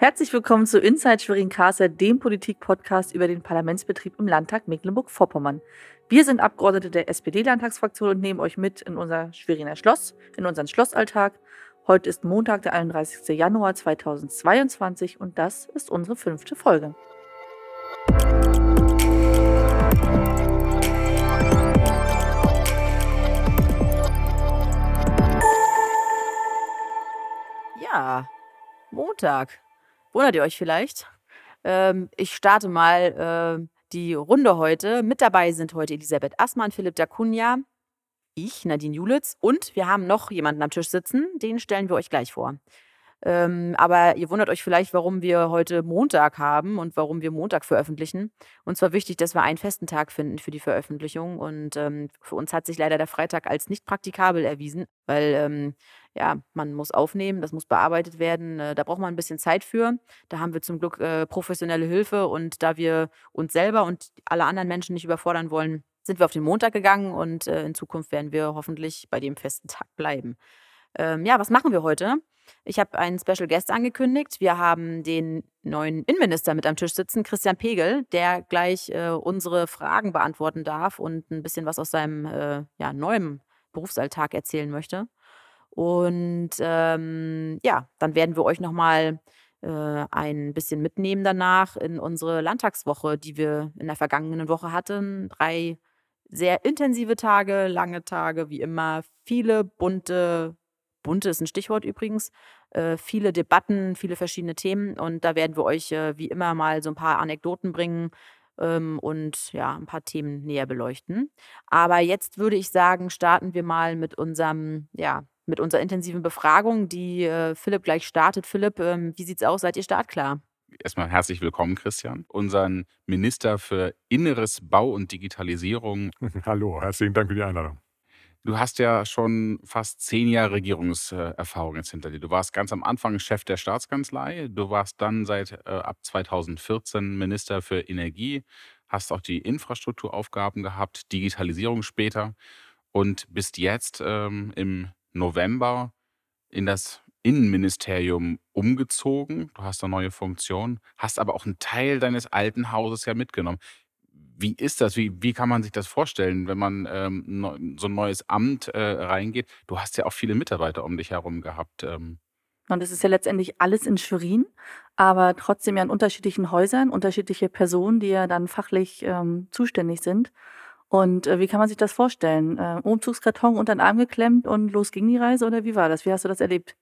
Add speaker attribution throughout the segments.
Speaker 1: Herzlich willkommen zu Inside Schwerin Kassel, dem Politik-Podcast über den Parlamentsbetrieb im Landtag Mecklenburg-Vorpommern. Wir sind Abgeordnete der SPD-Landtagsfraktion und nehmen euch mit in unser Schweriner Schloss, in unseren Schlossalltag. Heute ist Montag, der 31. Januar 2022 und das ist unsere fünfte Folge. Ja, Montag. Wundert ihr euch vielleicht? Ähm, ich starte mal äh, die Runde heute. Mit dabei sind heute Elisabeth Assmann, Philipp Dacunia, ich, Nadine Julitz und wir haben noch jemanden am Tisch sitzen. Den stellen wir euch gleich vor. Ähm, aber ihr wundert euch vielleicht, warum wir heute Montag haben und warum wir Montag veröffentlichen. Und zwar wichtig, dass wir einen festen Tag finden für die Veröffentlichung. Und ähm, für uns hat sich leider der Freitag als nicht praktikabel erwiesen, weil ähm, ja, man muss aufnehmen, das muss bearbeitet werden. Äh, da braucht man ein bisschen Zeit für. Da haben wir zum Glück äh, professionelle Hilfe und da wir uns selber und alle anderen Menschen nicht überfordern wollen, sind wir auf den Montag gegangen und äh, in Zukunft werden wir hoffentlich bei dem festen Tag bleiben. Ähm, ja, was machen wir heute? Ich habe einen Special Guest angekündigt. Wir haben den neuen Innenminister mit am Tisch sitzen, Christian Pegel, der gleich äh, unsere Fragen beantworten darf und ein bisschen was aus seinem äh, ja, neuen Berufsalltag erzählen möchte. Und ähm, ja, dann werden wir euch nochmal äh, ein bisschen mitnehmen danach in unsere Landtagswoche, die wir in der vergangenen Woche hatten. Drei sehr intensive Tage, lange Tage, wie immer, viele bunte bunte ist ein Stichwort übrigens. Äh, viele Debatten, viele verschiedene Themen. Und da werden wir euch äh, wie immer mal so ein paar Anekdoten bringen ähm, und ja, ein paar Themen näher beleuchten. Aber jetzt würde ich sagen, starten wir mal mit unserem, ja, mit unserer intensiven Befragung, die äh, Philipp gleich startet. Philipp, ähm, wie sieht's aus? Seid ihr startklar?
Speaker 2: Erstmal herzlich willkommen, Christian, unseren Minister für Inneres, Bau und Digitalisierung.
Speaker 3: Hallo, herzlichen Dank für die Einladung.
Speaker 2: Du hast ja schon fast zehn Jahre Regierungserfahrung jetzt hinter dir. Du warst ganz am Anfang Chef der Staatskanzlei. Du warst dann seit äh, ab 2014 Minister für Energie, hast auch die Infrastrukturaufgaben gehabt, Digitalisierung später und bist jetzt ähm, im November in das Innenministerium umgezogen. Du hast eine neue Funktion, hast aber auch einen Teil deines alten Hauses ja mitgenommen. Wie ist das? Wie, wie kann man sich das vorstellen, wenn man ähm, so ein neues Amt äh, reingeht? Du hast ja auch viele Mitarbeiter um dich herum gehabt. Ähm.
Speaker 1: Und es ist ja letztendlich alles in Schwerin, aber trotzdem ja in unterschiedlichen Häusern, unterschiedliche Personen, die ja dann fachlich ähm, zuständig sind. Und äh, wie kann man sich das vorstellen? Äh, Umzugskarton unter den Arm geklemmt und los ging die Reise oder wie war das? Wie hast du das erlebt?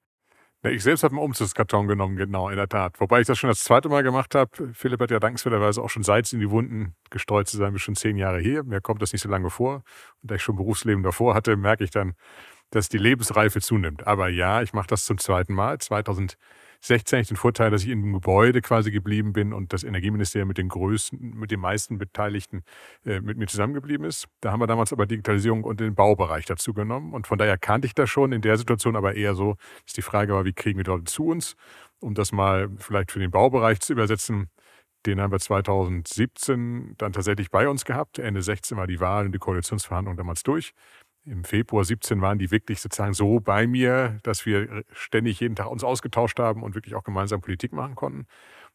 Speaker 3: Ich selbst habe einen Umzugskarton genommen, genau, in der Tat. Wobei ich das schon das zweite Mal gemacht habe. Philipp hat ja dankenswerterweise auch schon Salz in die Wunden gestreut zu sein, bis schon zehn Jahre hier. Mir kommt das nicht so lange vor. Und da ich schon Berufsleben davor hatte, merke ich dann, dass die Lebensreife zunimmt. Aber ja, ich mache das zum zweiten Mal. 2000 16 den Vorteil, dass ich in dem Gebäude quasi geblieben bin und das Energieministerium mit den größten, mit den meisten Beteiligten äh, mit mir zusammengeblieben ist. Da haben wir damals aber Digitalisierung und den Baubereich dazu genommen. Und von daher kannte ich das schon in der Situation aber eher so, dass die Frage war, wie kriegen wir dort zu uns? Um das mal vielleicht für den Baubereich zu übersetzen, den haben wir 2017 dann tatsächlich bei uns gehabt. Ende 16 war die Wahl und die Koalitionsverhandlungen damals durch im Februar 17 waren die wirklich sozusagen so bei mir, dass wir ständig jeden Tag uns ausgetauscht haben und wirklich auch gemeinsam Politik machen konnten.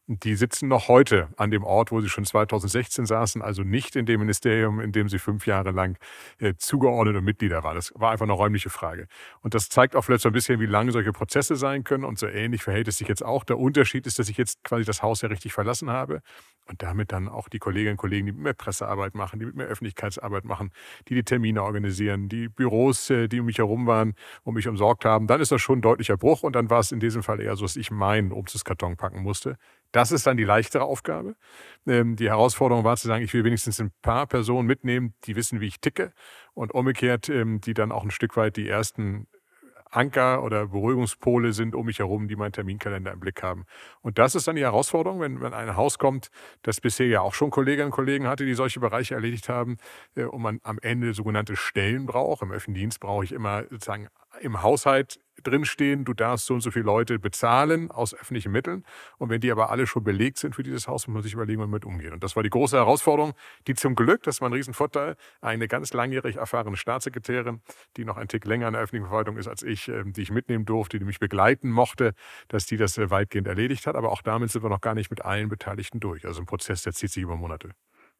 Speaker 3: Die sitzen noch heute an dem Ort, wo sie schon 2016 saßen, also nicht in dem Ministerium, in dem sie fünf Jahre lang äh, zugeordnete Mitglieder waren. Das war einfach eine räumliche Frage. Und das zeigt auch vielleicht so ein bisschen, wie lange solche Prozesse sein können. Und so ähnlich verhält es sich jetzt auch. Der Unterschied ist, dass ich jetzt quasi das Haus ja richtig verlassen habe und damit dann auch die Kolleginnen und Kollegen, die mit mir Pressearbeit machen, die mit mir Öffentlichkeitsarbeit machen, die die Termine organisieren, die Büros, äh, die um mich herum waren, um mich umsorgt haben, dann ist das schon ein deutlicher Bruch. Und dann war es in diesem Fall eher so, dass ich meinen Umzugskarton packen musste das ist dann die leichtere Aufgabe. Ähm, die Herausforderung war zu sagen, ich will wenigstens ein paar Personen mitnehmen, die wissen, wie ich ticke und umgekehrt, ähm, die dann auch ein Stück weit die ersten Anker oder Beruhigungspole sind um mich herum, die meinen Terminkalender im Blick haben. Und das ist dann die Herausforderung, wenn, wenn ein Haus kommt, das bisher ja auch schon Kolleginnen und Kollegen hatte, die solche Bereiche erledigt haben, äh, und man am Ende sogenannte Stellen braucht. Im öffentlichen Dienst brauche ich immer sozusagen im Haushalt drinstehen, du darfst so und so viele Leute bezahlen aus öffentlichen Mitteln. Und wenn die aber alle schon belegt sind für dieses Haus, muss man sich überlegen, wie man damit umgeht. Und das war die große Herausforderung, die zum Glück, das war ein Riesenvorteil, eine ganz langjährig erfahrene Staatssekretärin, die noch ein Tick länger in der öffentlichen Verwaltung ist als ich, ähm, die ich mitnehmen durfte, die mich begleiten mochte, dass die das äh, weitgehend erledigt hat. Aber auch damit sind wir noch gar nicht mit allen Beteiligten durch. Also ein Prozess, der zieht sich über Monate.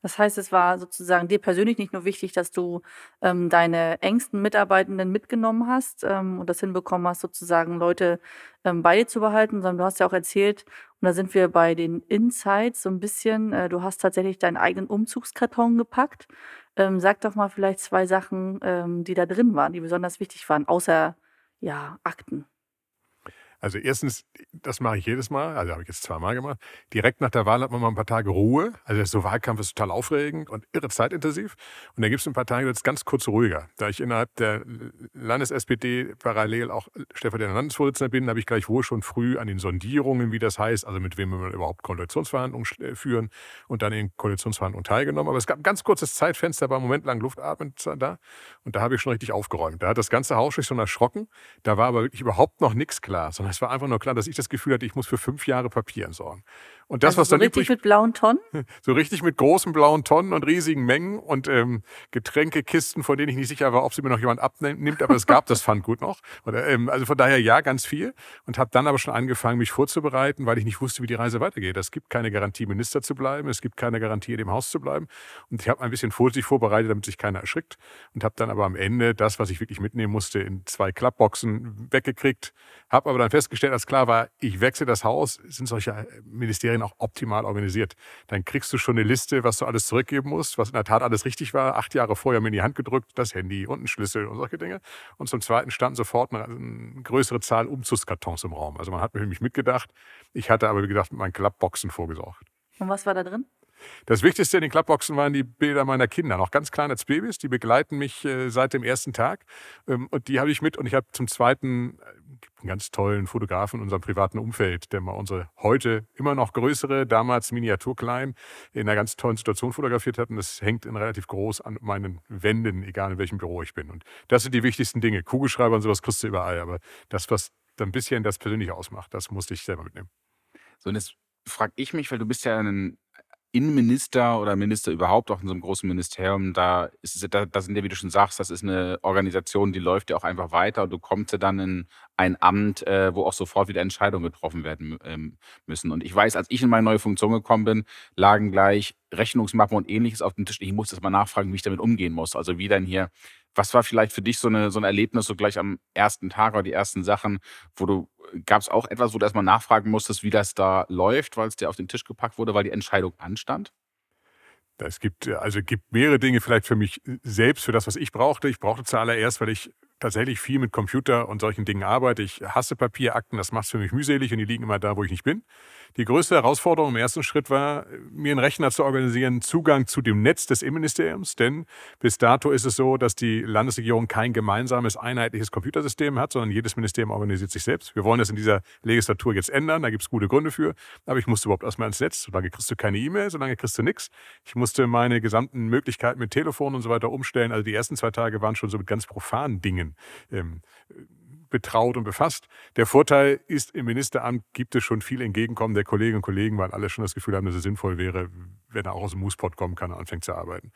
Speaker 4: Das heißt, es war sozusagen dir persönlich nicht nur wichtig, dass du ähm, deine engsten Mitarbeitenden mitgenommen hast ähm, und das hinbekommen hast, sozusagen Leute ähm, bei dir zu behalten, sondern du hast ja auch erzählt, und da sind wir bei den Insights so ein bisschen, äh, du hast tatsächlich deinen eigenen Umzugskarton gepackt. Ähm, sag doch mal vielleicht zwei Sachen, ähm, die da drin waren, die besonders wichtig waren, außer ja, Akten.
Speaker 3: Also erstens, das mache ich jedes Mal, also habe ich jetzt zweimal gemacht. Direkt nach der Wahl hat man mal ein paar Tage Ruhe. Also so Wahlkampf ist total aufregend und irre zeitintensiv. Und dann gibt es ein paar Tage, das ist ganz kurz ruhiger. Da ich innerhalb der Landes-SPD parallel auch stellvertretender Landesvorsitzender bin, habe ich gleich wohl schon früh an den Sondierungen, wie das heißt, also mit wem wir überhaupt Koalitionsverhandlungen äh, führen und dann in Koalitionsverhandlungen teilgenommen. Aber es gab ein ganz kurzes Zeitfenster, war im Moment lang Luftatmen da und da habe ich schon richtig aufgeräumt. Da hat das ganze Haus sich schon erschrocken. Da war aber wirklich überhaupt noch nichts klar, sondern es war einfach nur klar, dass ich das Gefühl hatte, ich muss für fünf Jahre Papier entsorgen. Und das,
Speaker 4: also
Speaker 3: was
Speaker 4: so
Speaker 3: dann
Speaker 4: richtig
Speaker 3: übrig,
Speaker 4: mit blauen Tonnen?
Speaker 3: so richtig mit großen blauen Tonnen und riesigen Mengen und ähm, Getränkekisten, von denen ich nicht sicher war, ob sie mir noch jemand abnimmt, aber es gab das Pfandgut noch. Oder, ähm, also von daher ja, ganz viel. Und habe dann aber schon angefangen, mich vorzubereiten, weil ich nicht wusste, wie die Reise weitergeht. Es gibt keine Garantie, Minister zu bleiben. Es gibt keine Garantie, in dem Haus zu bleiben. Und ich habe ein bisschen vorsichtig vorbereitet, damit sich keiner erschrickt. Und habe dann aber am Ende das, was ich wirklich mitnehmen musste, in zwei Klappboxen weggekriegt. Habe aber dann festgestellt, als klar war, ich wechsle das Haus, sind solche Ministerien auch optimal organisiert. Dann kriegst du schon eine Liste, was du alles zurückgeben musst, was in der Tat alles richtig war. Acht Jahre vorher mir in die Hand gedrückt, das Handy und ein Schlüssel und solche Dinge. Und zum Zweiten standen sofort eine, eine größere Zahl Umzugskartons im Raum. Also man hat mich mitgedacht. Ich hatte aber, wie gesagt, mit meinen Klappboxen vorgesorgt.
Speaker 4: Und was war da drin?
Speaker 3: Das Wichtigste in den Klappboxen waren die Bilder meiner Kinder, noch ganz klein als Babys. Die begleiten mich äh, seit dem ersten Tag. Ähm, und die habe ich mit. Und ich habe zum Zweiten einen ganz tollen Fotografen in unserem privaten Umfeld, der mal unsere heute immer noch größere, damals miniaturklein, in einer ganz tollen Situation fotografiert hat. Und das hängt in relativ groß an meinen Wänden, egal in welchem Büro ich bin. Und das sind die wichtigsten Dinge. Kugelschreiber und sowas kriegst du überall. Aber das, was ein bisschen das Persönliche ausmacht, das musste ich selber mitnehmen.
Speaker 2: So, und jetzt frage ich mich, weil du bist ja ein Innenminister oder Minister überhaupt auch in so einem großen Ministerium, da ist es, da, da sind ja, wie du schon sagst, das ist eine Organisation, die läuft ja auch einfach weiter und du kommst ja dann in ein Amt, äh, wo auch sofort wieder Entscheidungen getroffen werden ähm, müssen. Und ich weiß, als ich in meine neue Funktion gekommen bin, lagen gleich Rechnungsmappen und ähnliches auf dem Tisch. Ich musste das mal nachfragen, wie ich damit umgehen muss. Also wie dann hier, was war vielleicht für dich so, eine, so ein Erlebnis, so gleich am ersten Tag oder die ersten Sachen, wo du, gab es auch etwas, wo du erstmal nachfragen musstest, wie das da läuft, weil es dir auf den Tisch gepackt wurde, weil die Entscheidung anstand?
Speaker 3: Es gibt, also gibt mehrere Dinge vielleicht für mich selbst, für das, was ich brauchte. Ich brauchte zuallererst, weil ich tatsächlich viel mit Computer und solchen Dingen arbeite. Ich hasse Papierakten, das macht es für mich mühselig und die liegen immer da, wo ich nicht bin. Die größte Herausforderung im ersten Schritt war, mir einen Rechner zu organisieren, Zugang zu dem Netz des Innenministeriums, denn bis dato ist es so, dass die Landesregierung kein gemeinsames, einheitliches Computersystem hat, sondern jedes Ministerium organisiert sich selbst. Wir wollen das in dieser Legislatur jetzt ändern, da gibt es gute Gründe für, aber ich musste überhaupt erstmal ins Netz. Solange kriegst du keine E-Mail, solange kriegst du nichts. Ich musste meine gesamten Möglichkeiten mit Telefon und so weiter umstellen. Also die ersten zwei Tage waren schon so mit ganz profanen Dingen ähm, betraut und befasst. Der Vorteil ist, im Ministeramt gibt es schon viel Entgegenkommen der Kolleginnen und Kollegen, weil alle schon das Gefühl haben, dass es sinnvoll wäre, wenn er auch aus dem Moosepot kommen kann und anfängt zu arbeiten.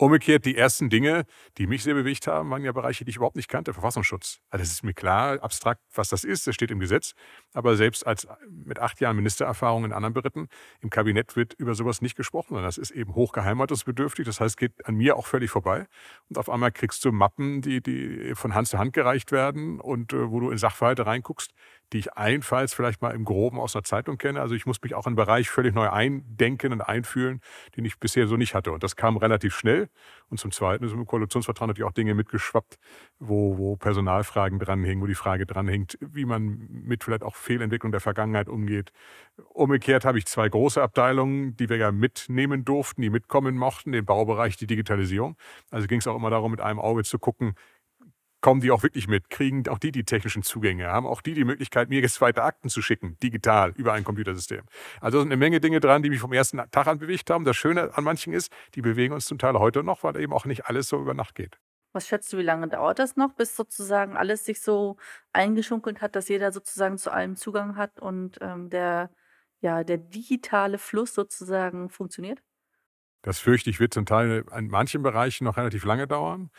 Speaker 3: Umgekehrt, die ersten Dinge, die mich sehr bewegt haben, waren ja Bereiche, die ich überhaupt nicht kannte. Verfassungsschutz. Also es ist mir klar, abstrakt, was das ist, das steht im Gesetz. Aber selbst als mit acht Jahren Ministererfahrung in anderen Beritten, im Kabinett wird über sowas nicht gesprochen. Und das ist eben hochgeheimatungsbedürftig. Das heißt, geht an mir auch völlig vorbei. Und auf einmal kriegst du Mappen, die, die von Hand zu Hand gereicht werden und äh, wo du in Sachverhalte reinguckst, die ich einfalls vielleicht mal im Groben aus einer Zeitung kenne. Also ich muss mich auch in einen Bereich völlig neu eindenken und einfühlen, den ich bisher so nicht hatte. Und das kam relativ schnell. Und zum Zweiten ist im Koalitionsvertrag natürlich auch Dinge mitgeschwappt, wo, wo Personalfragen dranhängen, wo die Frage dranhängt, wie man mit vielleicht auch Fehlentwicklung der Vergangenheit umgeht. Umgekehrt habe ich zwei große Abteilungen, die wir ja mitnehmen durften, die mitkommen mochten, den Baubereich, die Digitalisierung. Also ging es auch immer darum, mit einem Auge zu gucken, kommen die auch wirklich mit? Kriegen auch die die technischen Zugänge? Haben auch die die Möglichkeit, mir jetzt weiter Akten zu schicken, digital, über ein Computersystem? Also sind eine Menge Dinge dran, die mich vom ersten Tag an bewegt haben. Das Schöne an manchen ist, die bewegen uns zum Teil heute noch, weil eben auch nicht alles so über Nacht geht.
Speaker 4: Was schätzt du, wie lange dauert das noch, bis sozusagen alles sich so eingeschunkelt hat, dass jeder sozusagen zu allem Zugang hat und ähm, der, ja, der digitale Fluss sozusagen funktioniert?
Speaker 3: Das fürchte ich, wird zum Teil in manchen Bereichen noch relativ lange dauern.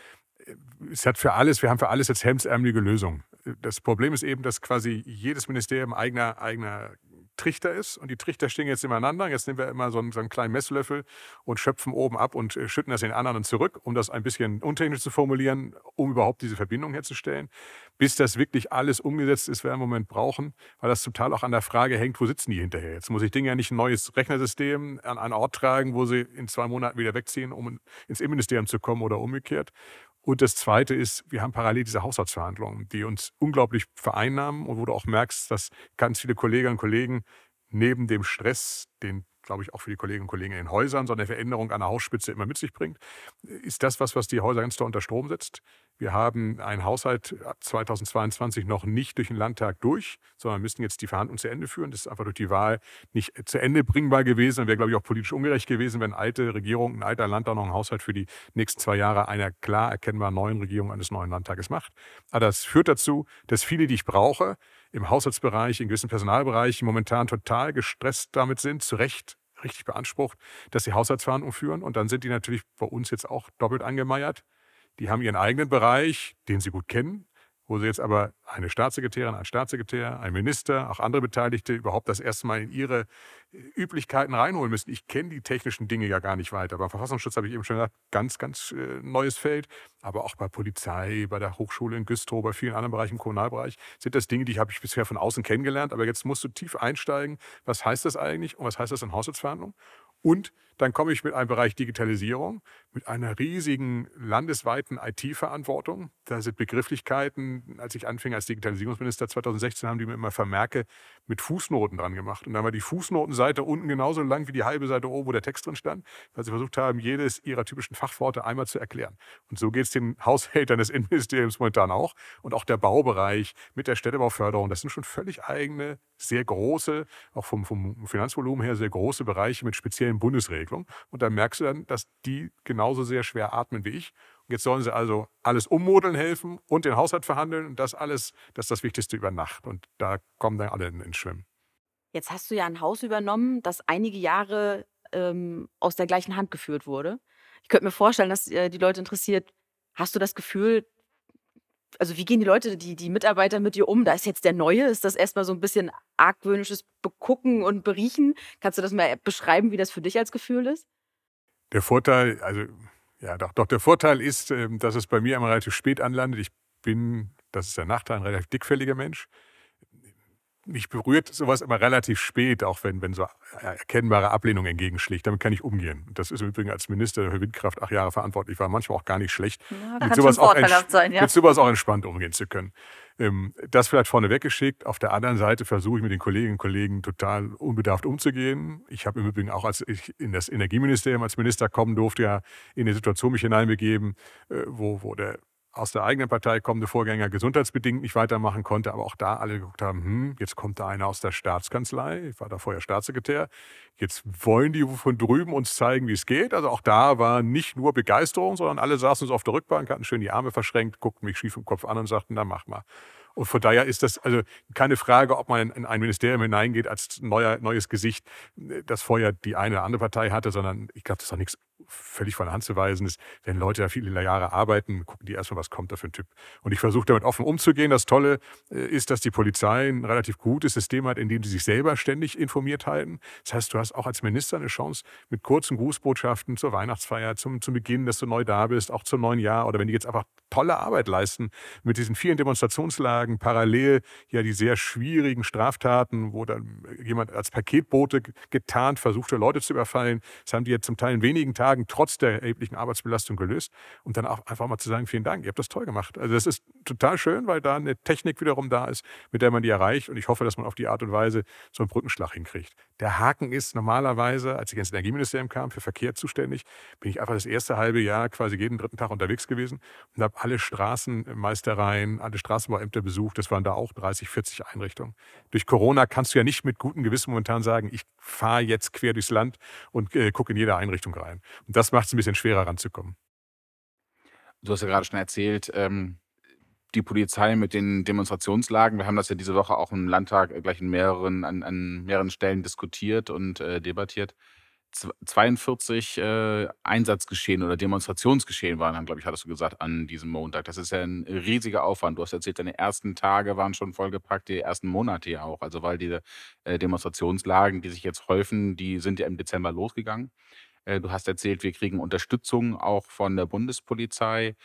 Speaker 3: Es hat für alles, wir haben für alles jetzt hemdsärmelige Lösungen. Das Problem ist eben, dass quasi jedes Ministerium eigener, eigener Trichter ist und die Trichter stehen jetzt nebeneinander. Jetzt nehmen wir immer so einen, so einen kleinen Messlöffel und schöpfen oben ab und äh, schütten das den anderen zurück, um das ein bisschen untechnisch zu formulieren, um überhaupt diese Verbindung herzustellen. Bis das wirklich alles umgesetzt ist, werden wir im Moment brauchen, weil das zum Teil auch an der Frage hängt, wo sitzen die hinterher. Jetzt muss ich Dinge ja nicht ein neues Rechnersystem an einen Ort tragen, wo sie in zwei Monaten wieder wegziehen, um ins Innenministerium zu kommen oder umgekehrt. Und das Zweite ist, wir haben parallel diese Haushaltsverhandlungen, die uns unglaublich vereinnahmen und wo du auch merkst, dass ganz viele Kolleginnen und Kollegen neben dem Stress, den glaube ich, auch für die Kolleginnen und Kollegen in den Häusern, so eine Veränderung an der Hausspitze immer mit sich bringt, ist das was, was die Häuser ganz doll unter Strom setzt. Wir haben einen Haushalt 2022 noch nicht durch den Landtag durch, sondern müssen jetzt die Verhandlungen zu Ende führen. Das ist einfach durch die Wahl nicht zu Ende bringbar gewesen und wäre, glaube ich, auch politisch ungerecht gewesen, wenn alte Regierung, ein alter Landtag noch einen Haushalt für die nächsten zwei Jahre einer klar erkennbar neuen Regierung eines neuen Landtages macht. Aber das führt dazu, dass viele, die ich brauche, im Haushaltsbereich, in gewissen Personalbereichen momentan total gestresst damit sind, zu Recht richtig beansprucht, dass sie Haushaltsverhandlungen führen. Und dann sind die natürlich bei uns jetzt auch doppelt angemeiert. Die haben ihren eigenen Bereich, den sie gut kennen, wo sie jetzt aber eine Staatssekretärin, ein Staatssekretär, ein Minister, auch andere Beteiligte überhaupt das erste Mal in ihre äh, Üblichkeiten reinholen müssen. Ich kenne die technischen Dinge ja gar nicht weiter. Beim Verfassungsschutz habe ich eben schon gesagt, ganz, ganz äh, neues Feld. Aber auch bei Polizei, bei der Hochschule in Güstrow, bei vielen anderen Bereichen im Kommunalbereich sind das Dinge, die habe ich bisher von außen kennengelernt. Aber jetzt musst du tief einsteigen. Was heißt das eigentlich und was heißt das in Haushaltsverhandlungen? Und dann komme ich mit einem Bereich Digitalisierung, mit einer riesigen landesweiten IT-Verantwortung. Da sind Begrifflichkeiten, als ich anfing als Digitalisierungsminister 2016, haben die mir immer Vermerke mit Fußnoten dran gemacht. Und dann war die Fußnotenseite unten genauso lang wie die halbe Seite oben, wo der Text drin stand, weil sie versucht haben, jedes ihrer typischen Fachworte einmal zu erklären. Und so geht es den Haushältern des Innenministeriums momentan auch. Und auch der Baubereich mit der Städtebauförderung, das sind schon völlig eigene, sehr große, auch vom, vom Finanzvolumen her sehr große Bereiche mit speziellen Bundesregeln. Entwicklung. Und dann merkst du dann, dass die genauso sehr schwer atmen wie ich. Und jetzt sollen sie also alles ummodeln helfen und den Haushalt verhandeln. Und das alles, das ist das Wichtigste über Nacht. Und da kommen dann alle ins Schwimmen.
Speaker 1: Jetzt hast du ja ein Haus übernommen, das einige Jahre ähm, aus der gleichen Hand geführt wurde. Ich könnte mir vorstellen, dass äh, die Leute interessiert, hast du das Gefühl, also wie gehen die Leute, die, die Mitarbeiter mit dir um? Da ist jetzt der Neue. Ist das erstmal so ein bisschen argwöhnisches Begucken und Beriechen? Kannst du das mal beschreiben, wie das für dich als Gefühl ist?
Speaker 3: Der Vorteil, also ja, doch, doch der Vorteil ist, ähm, dass es bei mir immer relativ spät anlandet. Ich bin, das ist der Nachteil, ein relativ dickfälliger Mensch mich berührt sowas immer relativ spät, auch wenn, wenn so erkennbare Ablehnung entgegenschlägt. Damit kann ich umgehen. Das ist im Übrigen als Minister für Windkraft acht Jahre verantwortlich war, manchmal auch gar nicht schlecht.
Speaker 4: Ja, mit, sowas auch sein, ja.
Speaker 3: mit sowas auch entspannt umgehen zu können. Ähm, das vielleicht vorne weggeschickt. Auf der anderen Seite versuche ich mit den Kolleginnen und Kollegen total unbedarft umzugehen. Ich habe im Übrigen auch, als ich in das Energieministerium als Minister kommen durfte, ja in eine Situation mich hineinbegeben, äh, wo, wo der aus der eigenen Partei kommende Vorgänger gesundheitsbedingt nicht weitermachen konnte, aber auch da alle geguckt haben, hm, jetzt kommt da einer aus der Staatskanzlei, ich war da vorher Staatssekretär, jetzt wollen die von drüben uns zeigen, wie es geht. Also auch da war nicht nur Begeisterung, sondern alle saßen so auf der Rückbank, hatten schön die Arme verschränkt, guckten mich schief im Kopf an und sagten, na mach mal. Und von daher ist das also keine Frage, ob man in ein Ministerium hineingeht als neuer, neues Gesicht, das vorher die eine oder andere Partei hatte, sondern ich glaube, das ist doch nichts völlig von der Hand zu weisen ist, wenn Leute da viele Jahre arbeiten, gucken die erstmal, was kommt da für ein Typ. Und ich versuche damit offen umzugehen. Das Tolle äh, ist, dass die Polizei ein relativ gutes System hat, in dem sie sich selber ständig informiert halten. Das heißt, du hast auch als Minister eine Chance, mit kurzen Grußbotschaften zur Weihnachtsfeier, zum, zum Beginn, dass du neu da bist, auch zum neuen Jahr oder wenn die jetzt einfach tolle Arbeit leisten mit diesen vielen Demonstrationslagen, parallel ja die sehr schwierigen Straftaten, wo dann jemand als Paketbote getarnt versuchte, Leute zu überfallen. Das haben die jetzt zum Teil in wenigen Tagen Tagen trotz der erheblichen Arbeitsbelastung gelöst. Und dann auch einfach mal zu sagen, vielen Dank, ihr habt das toll gemacht. Also das ist total schön, weil da eine Technik wiederum da ist, mit der man die erreicht. Und ich hoffe, dass man auf die Art und Weise so einen Brückenschlag hinkriegt. Der Haken ist normalerweise, als ich ins Energieministerium kam, für Verkehr zuständig, bin ich einfach das erste halbe Jahr quasi jeden dritten Tag unterwegs gewesen und habe alle Straßenmeistereien, alle Straßenbauämter besucht. Das waren da auch 30, 40 Einrichtungen. Durch Corona kannst du ja nicht mit gutem Gewissen momentan sagen, ich fahre jetzt quer durchs Land und äh, gucke in jede Einrichtung rein. Und das macht es ein bisschen schwerer ranzukommen.
Speaker 2: Du hast ja gerade schon erzählt, ähm, die Polizei mit den Demonstrationslagen. Wir haben das ja diese Woche auch im Landtag äh, gleich in mehreren, an, an mehreren Stellen diskutiert und äh, debattiert. 42 äh, Einsatzgeschehen oder Demonstrationsgeschehen waren glaube ich, hattest du gesagt, an diesem Montag. Das ist ja ein riesiger Aufwand. Du hast erzählt, deine ersten Tage waren schon vollgepackt, die ersten Monate ja auch. Also weil diese äh, Demonstrationslagen, die sich jetzt häufen, die sind ja im Dezember losgegangen. Äh, du hast erzählt, wir kriegen Unterstützung auch von der Bundespolizei.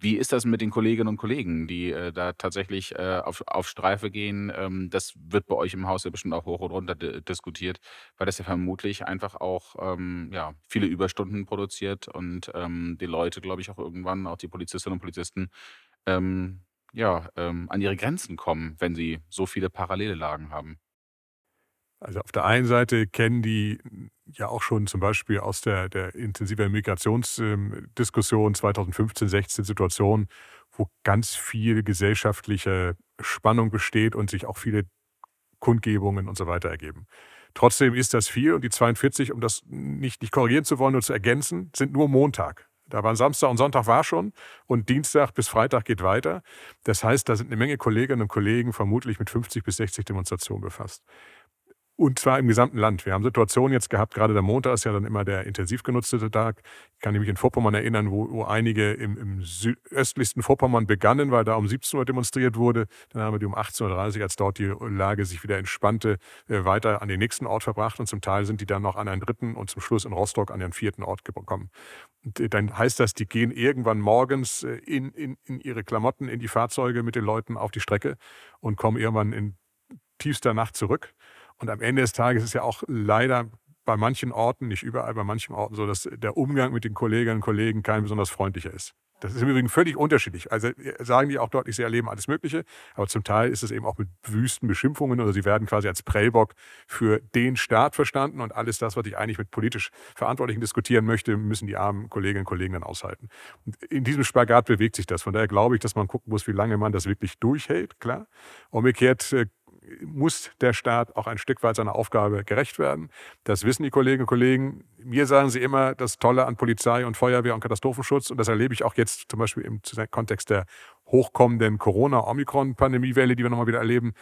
Speaker 2: Wie ist das mit den Kolleginnen und Kollegen, die äh, da tatsächlich äh, auf, auf Streife gehen? Ähm, das wird bei euch im Haus ja bestimmt auch hoch und runter diskutiert, weil das ja vermutlich einfach auch ähm, ja, viele Überstunden produziert und ähm, die Leute, glaube ich, auch irgendwann, auch die Polizistinnen und Polizisten, ähm, ja, ähm, an ihre Grenzen kommen, wenn sie so viele parallele Lagen haben.
Speaker 3: Also auf der einen Seite kennen die ja auch schon zum Beispiel aus der, der intensiven Migrationsdiskussion 2015, 16 Situation, wo ganz viel gesellschaftliche Spannung besteht und sich auch viele Kundgebungen und so weiter ergeben. Trotzdem ist das viel und die 42, um das nicht, nicht korrigieren zu wollen, nur zu ergänzen, sind nur Montag. Da waren Samstag und Sonntag war schon und Dienstag bis Freitag geht weiter. Das heißt, da sind eine Menge Kolleginnen und Kollegen vermutlich mit 50 bis 60 Demonstrationen befasst. Und zwar im gesamten Land. Wir haben Situationen jetzt gehabt, gerade der Montag ist ja dann immer der intensiv genutzte Tag. Ich kann mich in Vorpommern erinnern, wo, wo einige im, im östlichsten Vorpommern begannen, weil da um 17 Uhr demonstriert wurde. Dann haben wir die um 18.30 Uhr, als dort die Lage sich wieder entspannte, äh, weiter an den nächsten Ort verbracht. Und zum Teil sind die dann noch an einen dritten und zum Schluss in Rostock an den vierten Ort gekommen. Und äh, dann heißt das, die gehen irgendwann morgens äh, in, in, in ihre Klamotten, in die Fahrzeuge mit den Leuten auf die Strecke und kommen irgendwann in tiefster Nacht zurück. Und am Ende des Tages ist ja auch leider bei manchen Orten, nicht überall, bei manchen Orten so, dass der Umgang mit den Kolleginnen und Kollegen kein besonders freundlicher ist. Das ist im Übrigen völlig unterschiedlich. Also äh, sagen die auch deutlich, sie erleben alles Mögliche, aber zum Teil ist es eben auch mit wüsten Beschimpfungen oder sie werden quasi als Prellbock für den Staat verstanden und alles das, was ich eigentlich mit politisch Verantwortlichen diskutieren möchte, müssen die armen Kolleginnen und Kollegen dann aushalten. Und in diesem Spagat bewegt sich das. Von daher glaube ich, dass man gucken muss, wie lange man das wirklich durchhält, klar. Umgekehrt äh, muss der Staat auch ein Stück weit seiner Aufgabe gerecht werden. Das wissen die Kolleginnen und Kollegen. Mir sagen sie immer das Tolle an Polizei und Feuerwehr und Katastrophenschutz. Und das erlebe ich auch jetzt zum Beispiel im Kontext der hochkommenden Corona-Omikron-Pandemiewelle, die wir nochmal wieder erleben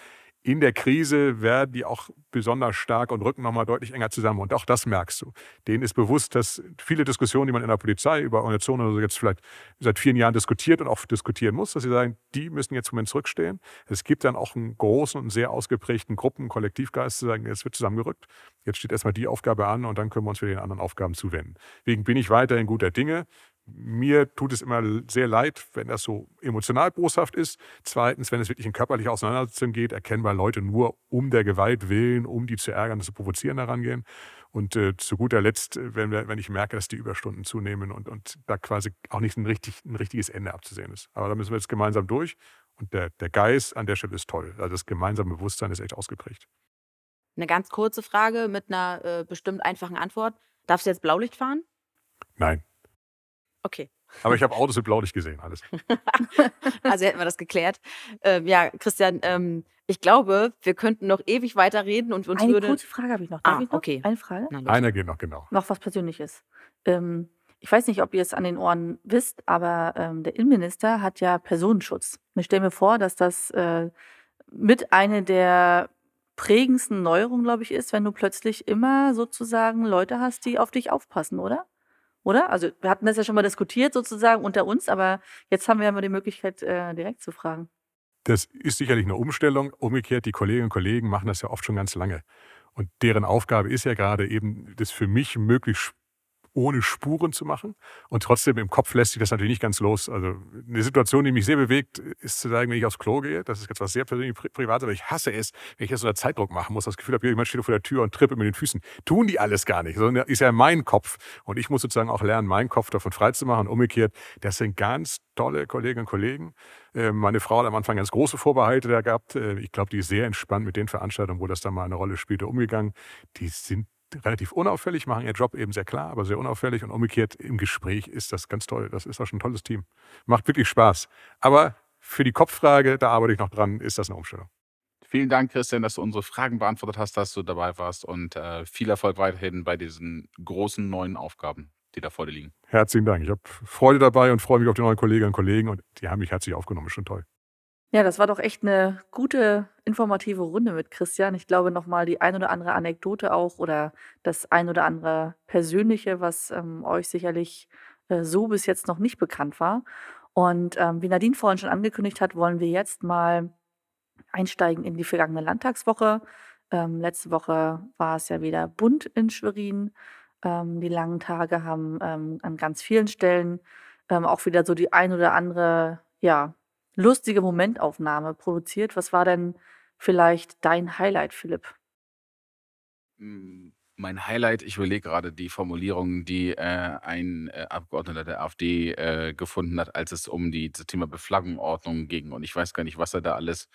Speaker 3: in der Krise werden die auch besonders stark und rücken nochmal deutlich enger zusammen. Und auch das merkst du. Denen ist bewusst, dass viele Diskussionen, die man in der Polizei über Organisationen oder so jetzt vielleicht seit vielen Jahren diskutiert und auch diskutieren muss, dass sie sagen, die müssen jetzt im Moment zurückstehen. Es gibt dann auch einen großen und sehr ausgeprägten Gruppen, Kollektivgeist zu sagen, jetzt wird zusammengerückt. Jetzt steht erstmal die Aufgabe an und dann können wir uns für den anderen Aufgaben zuwenden. Deswegen bin ich weiterhin guter Dinge mir tut es immer sehr leid, wenn das so emotional boshaft ist. Zweitens, wenn es wirklich in körperliche Auseinandersetzung geht, erkennbar Leute nur um der Gewalt willen, um die zu ärgern, zu provozieren herangehen. Und äh, zu guter Letzt, wenn, wir, wenn ich merke, dass die Überstunden zunehmen und, und da quasi auch nicht ein, richtig, ein richtiges Ende abzusehen ist. Aber da müssen wir jetzt gemeinsam durch. Und der, der Geist an der Stelle ist toll. Also das gemeinsame Bewusstsein ist echt ausgeprägt.
Speaker 1: Eine ganz kurze Frage mit einer äh, bestimmt einfachen Antwort. Darfst du jetzt Blaulicht fahren?
Speaker 3: Nein.
Speaker 1: Okay.
Speaker 3: Aber ich habe Autos mit Blaulicht gesehen, alles.
Speaker 1: also hätten wir das geklärt. Ähm, ja, Christian, ähm, ich glaube, wir könnten noch ewig weiterreden und uns
Speaker 4: Eine
Speaker 1: würde.
Speaker 4: kurze Frage habe ich noch. Darf
Speaker 1: Ah,
Speaker 4: ich noch?
Speaker 1: okay.
Speaker 4: Eine Frage?
Speaker 1: Los.
Speaker 3: Einer geht noch, genau.
Speaker 4: Noch was Persönliches. Ähm, ich weiß nicht, ob ihr es an den Ohren wisst, aber ähm, der Innenminister hat ja Personenschutz. Und ich stelle mir vor, dass das äh, mit eine der prägendsten Neuerungen, glaube ich, ist, wenn du plötzlich immer sozusagen Leute hast, die auf dich aufpassen, oder? Oder? Also wir hatten das ja schon mal diskutiert sozusagen unter uns, aber jetzt haben wir ja die Möglichkeit, äh, direkt zu fragen.
Speaker 3: Das ist sicherlich eine Umstellung. Umgekehrt, die Kolleginnen und Kollegen machen das ja oft schon ganz lange. Und deren Aufgabe ist ja gerade eben, das für mich möglichst ohne Spuren zu machen. Und trotzdem im Kopf lässt sich das natürlich nicht ganz los. Also eine Situation, die mich sehr bewegt, ist zu sagen, wenn ich aufs Klo gehe, das ist jetzt was sehr persönlich pri privates, aber ich hasse es, wenn ich jetzt so einen Zeitdruck machen muss, das Gefühl habe, jemand steht vor der Tür und trippelt mit den Füßen. Tun die alles gar nicht, sondern ist ja mein Kopf. Und ich muss sozusagen auch lernen, meinen Kopf davon frei zu machen. Und umgekehrt, das sind ganz tolle Kolleginnen und Kollegen. Äh, meine Frau hat am Anfang ganz große Vorbehalte da gehabt. Äh, ich glaube, die ist sehr entspannt mit den Veranstaltungen, wo das dann mal eine Rolle spielte, umgegangen. Die sind relativ unauffällig, machen ihren Job eben sehr klar, aber sehr unauffällig und umgekehrt im Gespräch ist das ganz toll. Das ist auch schon ein tolles Team. Macht wirklich Spaß. Aber für die Kopffrage, da arbeite ich noch dran, ist das eine Umstellung.
Speaker 2: Vielen Dank, Christian, dass du unsere Fragen beantwortet hast, dass du dabei warst und äh, viel Erfolg weiterhin bei diesen großen neuen Aufgaben, die da vor dir liegen.
Speaker 3: Herzlichen Dank. Ich habe Freude dabei und freue mich auf die neuen Kolleginnen und Kollegen und die haben mich herzlich aufgenommen. Ist schon toll.
Speaker 4: Ja, das war doch echt eine gute, informative Runde mit Christian. Ich glaube, nochmal die ein oder andere Anekdote auch oder das ein oder andere Persönliche, was ähm, euch sicherlich äh, so bis jetzt noch nicht bekannt war. Und ähm, wie Nadine vorhin schon angekündigt hat, wollen wir jetzt mal einsteigen in die vergangene Landtagswoche. Ähm, letzte Woche war es ja wieder bunt in Schwerin. Ähm, die langen Tage haben ähm, an ganz vielen Stellen ähm, auch wieder so die ein oder andere, ja, lustige Momentaufnahme produziert. Was war denn vielleicht dein Highlight, Philipp?
Speaker 2: Hm, mein Highlight, ich überlege gerade die Formulierung, die äh, ein äh, Abgeordneter der AfD äh, gefunden hat, als es um die, das Thema Beflaggenordnung ging. Und ich weiß gar nicht, was er da alles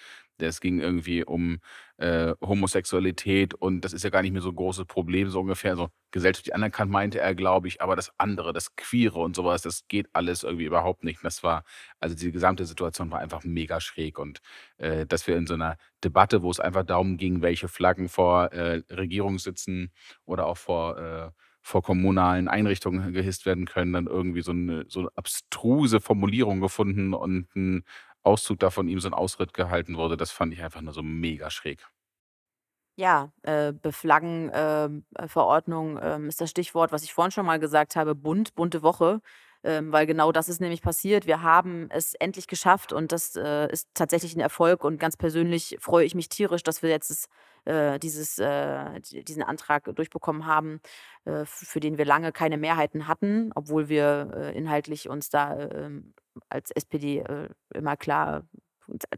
Speaker 2: es ging irgendwie um äh, Homosexualität und das ist ja gar nicht mehr so ein großes Problem, so ungefähr. So gesellschaftlich anerkannt meinte er, glaube ich, aber das andere, das Queere und sowas, das geht alles irgendwie überhaupt nicht. das war, also die gesamte Situation war einfach mega schräg und äh, dass wir in so einer Debatte, wo es einfach darum ging, welche Flaggen vor äh, Regierungssitzen oder auch vor äh, vor kommunalen Einrichtungen gehisst werden können, dann irgendwie so eine, so eine abstruse Formulierung gefunden und ein Auszug da von ihm so ein Ausritt gehalten wurde, das fand ich einfach nur so mega schräg.
Speaker 1: Ja, äh, Beflaggen, ähm, äh, ähm, ist das Stichwort, was ich vorhin schon mal gesagt habe, bunt, bunte Woche, ähm, weil genau das ist nämlich passiert. Wir haben es endlich geschafft und das äh, ist tatsächlich ein Erfolg und ganz persönlich freue ich mich tierisch, dass wir jetzt äh, dieses, äh, diesen Antrag durchbekommen haben, äh, für den wir lange keine Mehrheiten hatten, obwohl wir äh, inhaltlich uns da ähm, als SPD äh, immer klar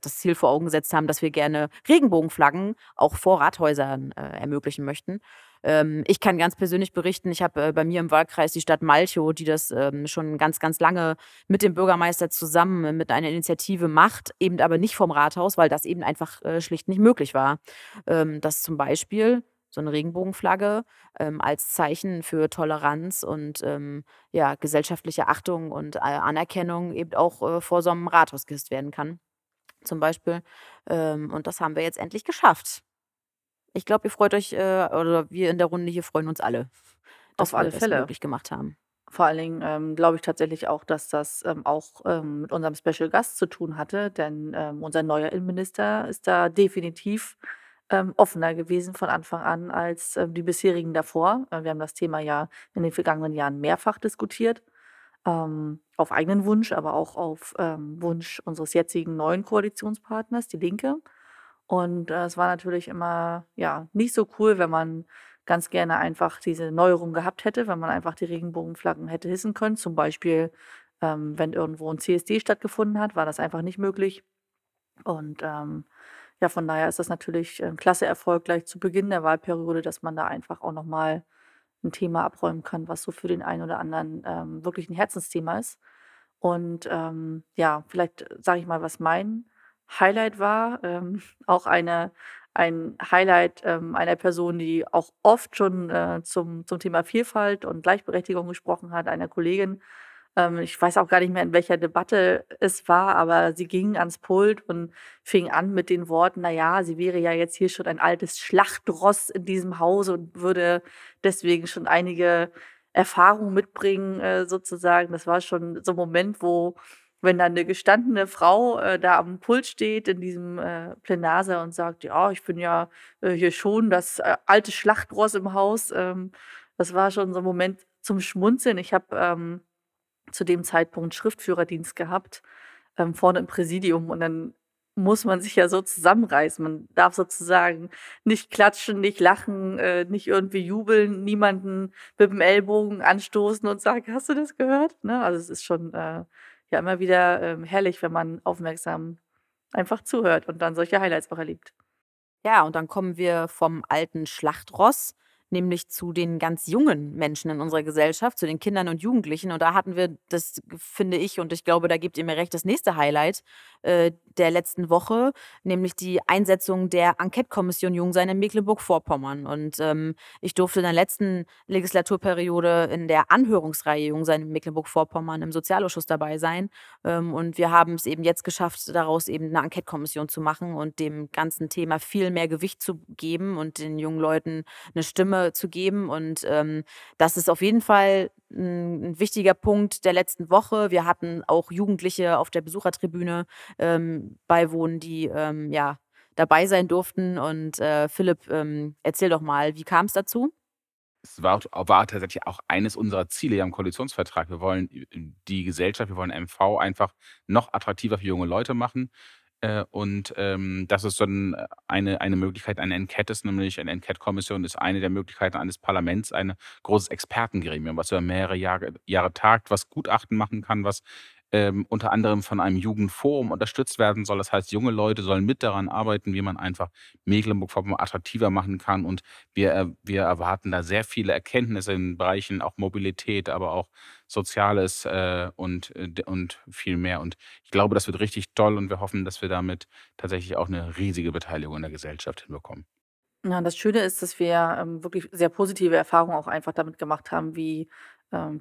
Speaker 1: das Ziel vor Augen gesetzt haben, dass wir gerne Regenbogenflaggen auch vor Rathäusern äh, ermöglichen möchten. Ähm, ich kann ganz persönlich berichten, ich habe äh, bei mir im Wahlkreis die Stadt Malchow, die das ähm, schon ganz, ganz lange mit dem Bürgermeister zusammen mit einer Initiative macht, eben aber nicht vom Rathaus, weil das eben einfach äh, schlicht nicht möglich war. Ähm, dass zum Beispiel so eine Regenbogenflagge ähm, als Zeichen für Toleranz und ähm, ja, gesellschaftliche Achtung und äh, Anerkennung eben auch äh, vor so einem Rathaus gehisst werden kann. Zum Beispiel. Ähm, und das haben wir jetzt endlich geschafft. Ich glaube, ihr freut euch, äh, oder wir in der Runde hier freuen uns alle,
Speaker 4: dass Auf alle
Speaker 1: wir
Speaker 4: Fälle.
Speaker 1: das möglich gemacht haben.
Speaker 4: Vor allen Dingen ähm, glaube ich tatsächlich auch, dass das ähm, auch ähm, mit unserem Special Gast zu tun hatte, denn ähm, unser neuer Innenminister ist da definitiv ähm, offener gewesen von Anfang an als ähm, die bisherigen davor. Äh, wir haben das Thema ja in den vergangenen Jahren mehrfach diskutiert, ähm, auf eigenen Wunsch, aber auch auf ähm, Wunsch unseres jetzigen neuen Koalitionspartners, die Linke. Und äh, es war natürlich immer ja nicht so cool, wenn man ganz gerne einfach diese Neuerung gehabt hätte, wenn man einfach die Regenbogenflaggen hätte hissen können. Zum Beispiel, ähm, wenn irgendwo ein CSD stattgefunden hat, war das einfach nicht möglich. Und ähm, ja, von daher ist das natürlich ein klasse Erfolg gleich zu Beginn der Wahlperiode, dass man da einfach auch nochmal ein Thema abräumen kann, was so für den einen oder anderen ähm, wirklich ein Herzensthema ist. Und ähm, ja, vielleicht sage ich mal, was mein Highlight war. Ähm, auch eine, ein Highlight ähm, einer Person, die auch oft schon äh, zum, zum Thema Vielfalt und Gleichberechtigung gesprochen hat, einer Kollegin, ähm, ich weiß auch gar nicht mehr, in welcher Debatte es war, aber sie ging ans Pult und fing an mit den Worten, na ja, sie wäre ja jetzt hier schon ein altes Schlachtross in diesem Hause und würde deswegen schon einige Erfahrungen mitbringen, äh, sozusagen. Das war schon so ein Moment, wo wenn dann eine gestandene Frau äh, da am Pult steht in diesem äh, Plenarsaal und sagt, ja, ich bin ja äh, hier schon das äh, alte Schlachtross im Haus. Ähm, das war schon so ein Moment zum Schmunzeln. Ich habe ähm, zu dem Zeitpunkt Schriftführerdienst gehabt, ähm, vorne im Präsidium. Und dann muss man sich ja so zusammenreißen. Man darf sozusagen nicht klatschen, nicht lachen, äh, nicht irgendwie jubeln, niemanden mit dem Ellbogen anstoßen und sagen, hast du das gehört? Ne? Also es ist schon äh, ja immer wieder ähm, herrlich, wenn man aufmerksam einfach zuhört und dann solche Highlights auch erlebt.
Speaker 1: Ja, und dann kommen wir vom alten Schlachtross nämlich zu den ganz jungen Menschen in unserer Gesellschaft, zu den Kindern und Jugendlichen. Und da hatten wir, das finde ich, und ich glaube, da gebt ihr mir recht, das nächste Highlight äh, der letzten Woche, nämlich die Einsetzung der Enquete-Kommission Jungsein in Mecklenburg-Vorpommern. Und ähm, ich durfte in der letzten Legislaturperiode in der Anhörungsreihe Jungsein in Mecklenburg-Vorpommern im Sozialausschuss dabei sein. Ähm, und wir haben es eben jetzt geschafft, daraus eben eine Enquete-Kommission zu machen und dem ganzen Thema viel mehr Gewicht zu geben und den jungen Leuten eine Stimme Zu geben. Und ähm, das ist auf jeden Fall ein, wichtiger Punkt der letzten Woche. Wir hatten auch Jugendliche auf der Besuchertribüne ähm, beiwohnen, die ähm, ja dabei sein durften. Und äh, Philipp, ähm, erzähl doch mal, wie kam es dazu?
Speaker 2: Es war, war, tatsächlich auch eines unserer Ziele ja im Koalitionsvertrag. Wir wollen die Gesellschaft, wir wollen MV einfach noch attraktiver für junge Leute machen. Äh, und ähm, das ist dann eine, eine Möglichkeit, eine Enquete ist nämlich, eine Enquete-Kommission ist eine der Möglichkeiten eines Parlaments, ein großes Expertengremium, was über mehrere Jahre, Jahre tagt, was Gutachten machen kann, was ähm, unter anderem von einem Jugendforum unterstützt werden soll. Das heißt, junge Leute sollen mit daran arbeiten, wie man einfach Mecklenburg-Vorpommern attraktiver machen kann. Und wir, wir erwarten da sehr viele Erkenntnisse in Bereichen auch Mobilität, aber auch Soziales äh, und, äh, und viel mehr. Und ich glaube, das wird richtig toll und wir hoffen, dass wir damit tatsächlich auch eine riesige Beteiligung in der Gesellschaft hinbekommen.
Speaker 4: Ja, das Schöne ist, dass wir ähm, wirklich sehr positive Erfahrungen auch einfach damit gemacht haben, wie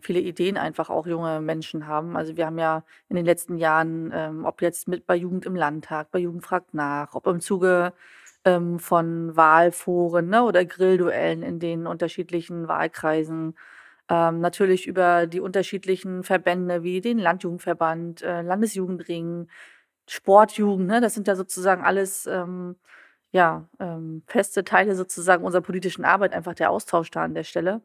Speaker 4: viele Ideen einfach auch junge Menschen haben. Also wir haben ja in den letzten Jahren, ähm, ob jetzt mit bei Jugend im Landtag, bei Jugend fragt nach, ob im Zuge ähm, von Wahlforen ne, oder Grillduellen in den unterschiedlichen Wahlkreisen, ähm, natürlich über die unterschiedlichen Verbände wie den Landjugendverband, äh, Landesjugendring, Sportjugend, ne, das sind ja sozusagen alles ähm, ja, ähm, feste Teile sozusagen unserer politischen Arbeit, einfach der Austausch da an der Stelle.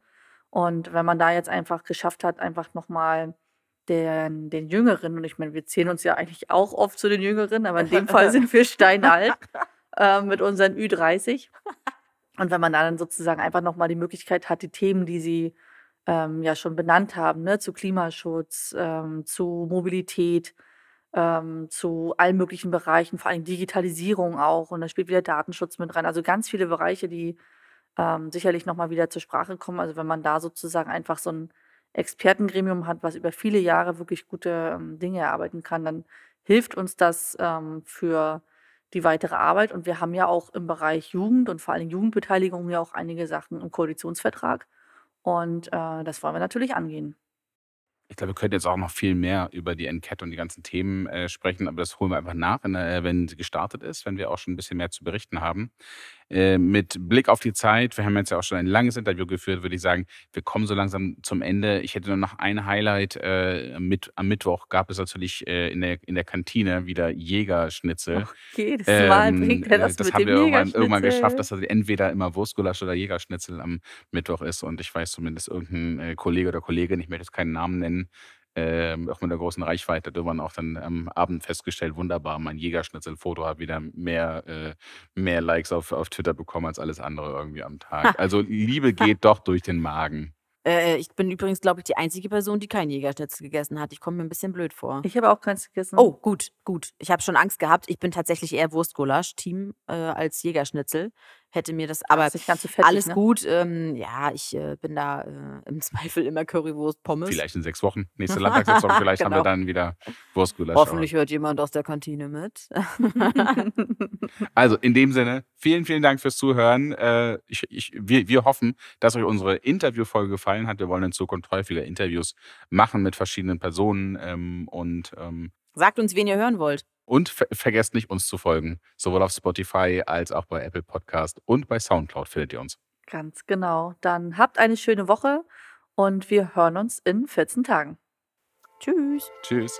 Speaker 4: Und wenn man da jetzt einfach geschafft hat, einfach nochmal den, den Jüngeren, und ich meine, wir zählen uns ja eigentlich auch oft zu den Jüngeren, aber in dem Fall sind wir steinalt äh, mit unseren Ü30. Und wenn man da dann sozusagen einfach nochmal die Möglichkeit hat, die Themen, die sie ähm, ja schon benannt haben, ne, zu Klimaschutz, ähm, zu Mobilität, ähm, zu allen möglichen Bereichen, vor allem Digitalisierung auch, und da spielt wieder Datenschutz mit rein. Also ganz viele Bereiche, die ähm, sicherlich nochmal wieder zur Sprache kommen. Also wenn man da sozusagen einfach so ein Expertengremium hat, was über viele Jahre wirklich gute ähm, Dinge erarbeiten kann, dann hilft uns das ähm, für die weitere Arbeit. Und wir haben ja auch im Bereich Jugend und vor allem Jugendbeteiligung ja auch einige Sachen im Koalitionsvertrag. Und äh, das wollen wir natürlich angehen.
Speaker 2: Ich glaube, wir könnten jetzt auch noch viel mehr über die Enquete und die ganzen Themen äh, sprechen, aber das holen wir einfach nach, äh, wenn sie gestartet ist, wenn wir auch schon ein bisschen mehr zu berichten haben. Äh, mit Blick auf die Zeit, wir haben jetzt ja auch schon ein langes Interview geführt, würde ich sagen, wir kommen so langsam zum Ende. Ich hätte nur noch ein Highlight. Äh, mit, am Mittwoch gab es natürlich äh, in, der, in der Kantine wieder Jägerschnitzel.
Speaker 4: Jedes Mal ähm, bringt er das,
Speaker 2: das
Speaker 4: mit
Speaker 2: haben
Speaker 4: dem
Speaker 2: wir irgendwann, irgendwann geschafft, dass das entweder immer Wurstgulasch oder Jägerschnitzel am Mittwoch ist. Und ich weiß zumindest irgendein Kollege oder Kollegin, ich möchte jetzt keinen Namen nennen, ähm, auch mit der großen Reichweite, da man auch dann am Abend festgestellt, wunderbar, mein Jägerschnitzel-Foto hat wieder mehr, äh, mehr Likes auf, auf Twitter bekommen als alles andere irgendwie am Tag. Also Liebe geht doch durch den Magen.
Speaker 1: Äh, ich bin übrigens, glaube ich, die einzige Person, die kein Jägerschnitzel gegessen hat. Ich komme mir ein bisschen blöd vor.
Speaker 4: Ich habe auch keins gegessen.
Speaker 1: Oh, gut, gut. Ich habe schon Angst gehabt. Ich bin tatsächlich eher Wurstgulasch-Team äh, als Jägerschnitzel. Hätte mir das, aber
Speaker 4: ganz so fettig,
Speaker 1: alles
Speaker 4: ne?
Speaker 1: gut. Ähm, ja, ich äh, bin da äh, im Zweifel immer Currywurst, Pommes.
Speaker 2: Vielleicht in sechs Wochen, nächste Landtagssitzung, vielleicht haben wir
Speaker 1: Genau.
Speaker 2: dann wieder Wurstgulasch.
Speaker 1: Hoffentlich hört jemand aus der Kantine mit.
Speaker 2: Also in dem Sinne, vielen, vielen Dank fürs Zuhören. Äh, ich, ich, wir, wir hoffen, dass euch unsere Interviewfolge gefallen hat. Wir wollen in Zukunft häufiger Interviews machen mit verschiedenen Personen ähm, und ähm,
Speaker 1: Sagt uns, wen ihr hören wollt.
Speaker 2: Und ver vergesst nicht, uns zu folgen. Sowohl auf Spotify als auch bei Apple Podcast und bei Soundcloud findet ihr uns.
Speaker 4: Ganz genau. Dann habt eine schöne Woche und wir hören uns in 14 Tagen.
Speaker 1: Tschüss.
Speaker 2: Tschüss.